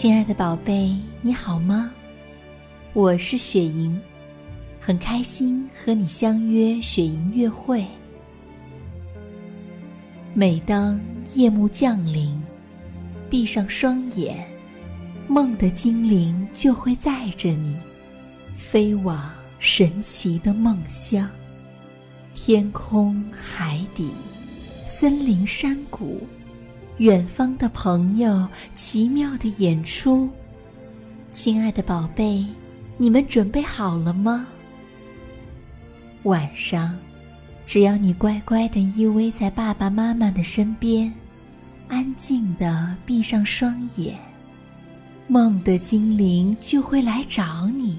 亲爱的宝贝，你好吗？我是雪莹，很开心和你相约雪莹月会。每当夜幕降临，闭上双眼，梦的精灵就会载着你，飞往神奇的梦乡。天空、海底、森林、山谷。远方的朋友，奇妙的演出。亲爱的宝贝，你们准备好了吗？晚上，只要你乖乖的依偎在爸爸妈妈的身边，安静的闭上双眼，梦的精灵就会来找你。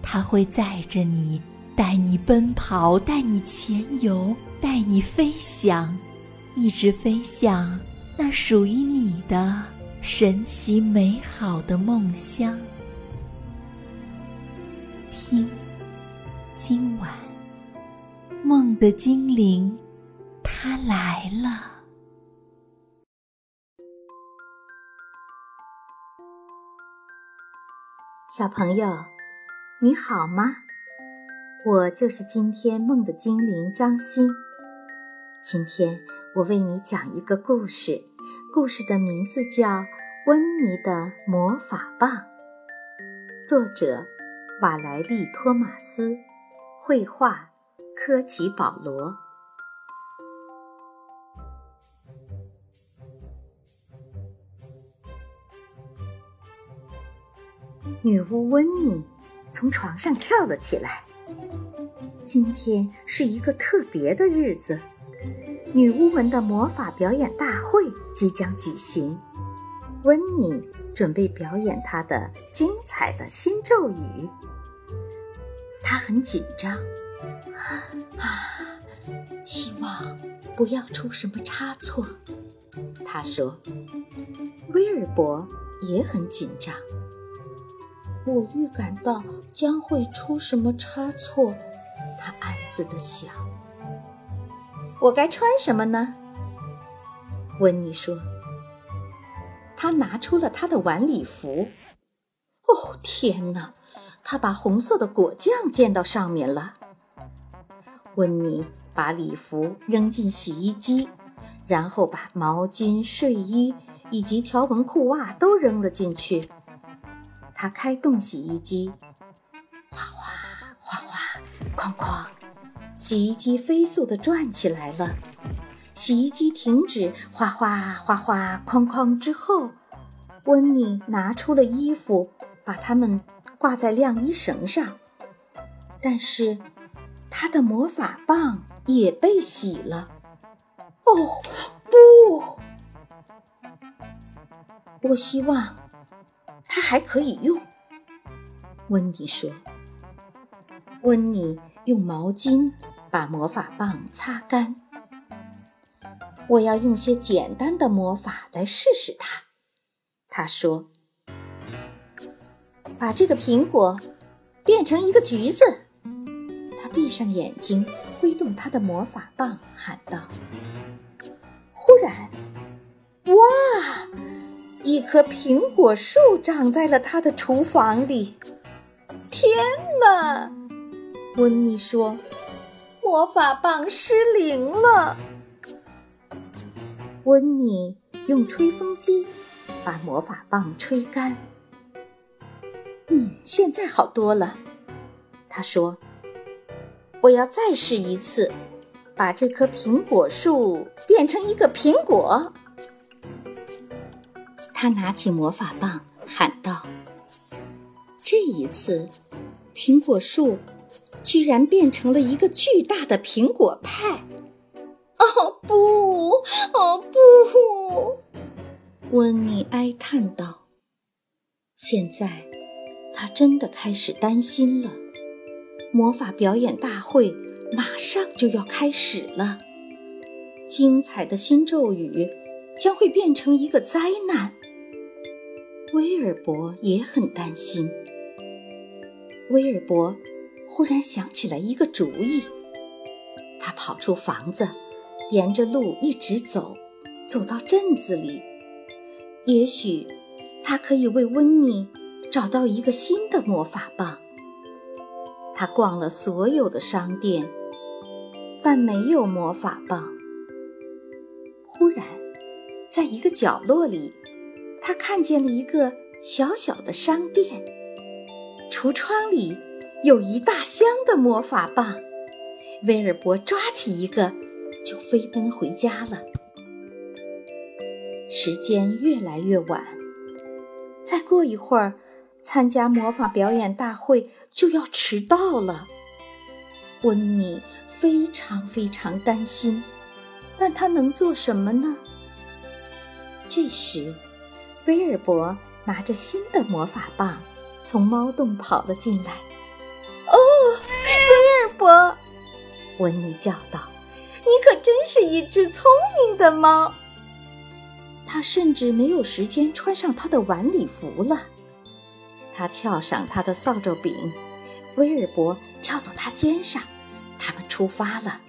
他会载着你，带你奔跑，带你潜游，带你飞翔，一直飞向。那属于你的神奇美好的梦乡。听，今晚梦的精灵，它来了。小朋友，你好吗？我就是今天梦的精灵张欣。今天我为你讲一个故事，故事的名字叫《温妮的魔法棒》，作者瓦莱丽·托马斯，绘画科奇·保罗。女巫温妮从床上跳了起来。今天是一个特别的日子。女巫们的魔法表演大会即将举行，温妮准备表演她的精彩的新咒语。她很紧张，啊，希望不要出什么差错。她说：“威尔伯也很紧张，我预感到将会出什么差错。”他暗自的想。我该穿什么呢？温妮说。他拿出了他的晚礼服。哦，天哪！他把红色的果酱溅到上面了。温妮把礼服扔进洗衣机，然后把毛巾、睡衣以及条纹裤袜都扔了进去。他开动洗衣机，哗哗哗哗，哐哐。洗衣机飞速地转起来了，洗衣机停止，哗哗哗哗，哐哐之后，温妮拿出了衣服，把它们挂在晾衣绳上。但是，她的魔法棒也被洗了。哦，不！我希望它还可以用。温妮说。温妮用毛巾把魔法棒擦干。我要用些简单的魔法来试试它，他说：“把这个苹果变成一个橘子。”他闭上眼睛，挥动他的魔法棒，喊道：“忽然，哇！一棵苹果树长在了他的厨房里。天哪！”温妮说：“魔法棒失灵了。”温妮用吹风机把魔法棒吹干。嗯，现在好多了。他说：“我要再试一次，把这棵苹果树变成一个苹果。”他拿起魔法棒喊道：“这一次，苹果树。”居然变成了一个巨大的苹果派！哦不，哦不！温妮哀叹道。现在，他真的开始担心了。魔法表演大会马上就要开始了，精彩的新咒语将会变成一个灾难。威尔伯也很担心。威尔伯。忽然想起了一个主意，他跑出房子，沿着路一直走，走到镇子里。也许他可以为温妮找到一个新的魔法棒。他逛了所有的商店，但没有魔法棒。忽然，在一个角落里，他看见了一个小小的商店，橱窗里有一大箱的魔法棒。威尔伯抓起一个，就飞奔回家了。时间越来越晚，再过一会儿，参加魔法表演大会就要迟到了。温妮非常非常担心，但他能做什么呢？这时，威尔伯拿着新的魔法棒从猫洞跑了进来。“温妮叫道：“你可真是一只聪明的猫。”他甚至没有时间穿上他的晚礼服了。他跳上他的扫帚柄，威尔伯跳到他肩上，他们出发了。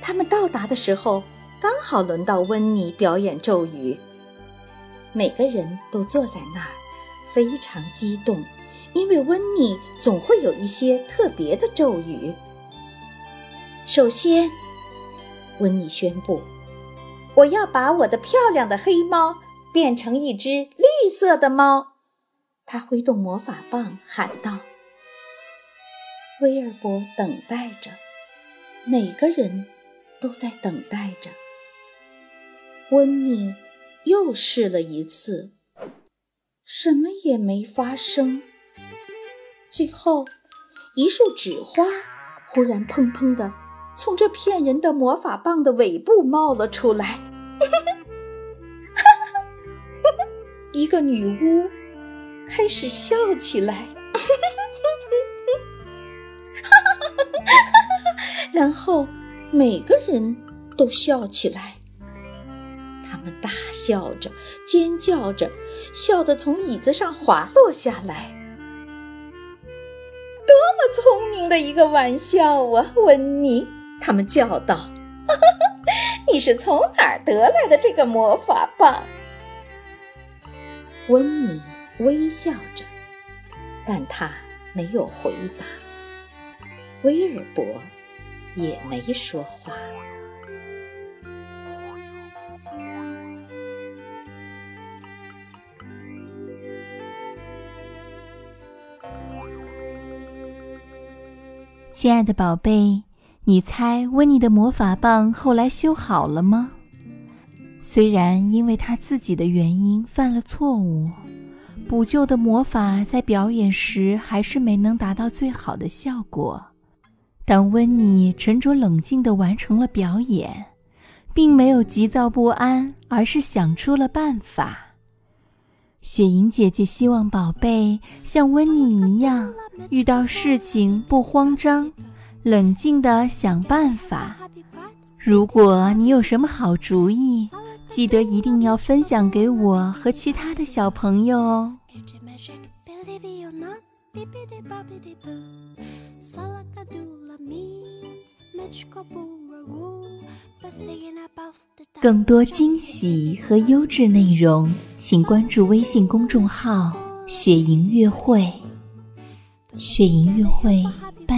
他们到达的时候，刚好轮到温妮表演咒语。每个人都坐在那儿，非常激动，因为温妮总会有一些特别的咒语。首先，温妮宣布。我要把我的漂亮的黑猫变成一只绿色的猫，他挥动魔法棒喊道。威尔伯等待着，每个人都在等待着。温妮又试了一次，什么也没发生。最后，一束纸花忽然砰砰的从这骗人的魔法棒的尾部冒了出来。一个女巫开始笑起来，然后每个人都笑起来。他们大笑着，尖叫着，笑得从椅子上滑落下来。多么聪明的一个玩笑啊，温妮！他们叫道。你是从哪儿得来的这个魔法棒？温妮微笑着，但他没有回答。威尔伯也没说话。亲爱的宝贝。你猜温妮的魔法棒后来修好了吗？虽然因为他自己的原因犯了错误，补救的魔法在表演时还是没能达到最好的效果，但温妮沉着冷静地完成了表演，并没有急躁不安，而是想出了办法。雪莹姐姐希望宝贝像温妮一样，遇到事情不慌张。冷静的想办法。如果你有什么好主意，记得一定要分享给我和其他的小朋友哦。更多惊喜和优质内容，请关注微信公众号“雪莹乐会”。雪莹乐会。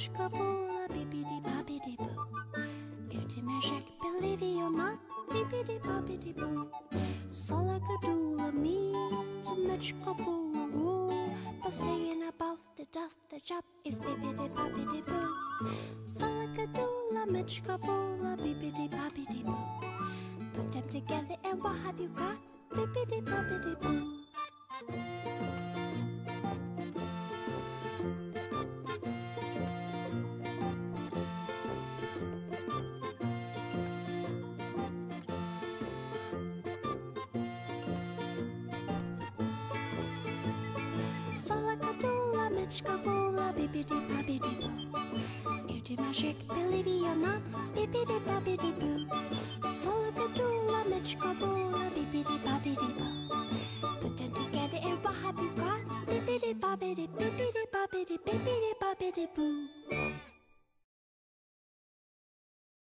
oczka woła bippity boppity boo Beauty magic, believe Irtimeszek not. Bippity boppity boo Solaka me. mi tumeczka boo woo The thing above the dust the job is bippity boppity boo Solaka dula meczka bola bippity boppity boo Put them together and what have you got? Bippity boppity boo Scrabble, bibbidi bobbidi boo. You do my shake, believe it or not, bibbidi bobbidi boo. Solo the doula, bibbidi bobbidi boo. Put them together and what have you got? Bibbidi bobbidi, bibbidi bobbidi, bibbidi bobbidi boo.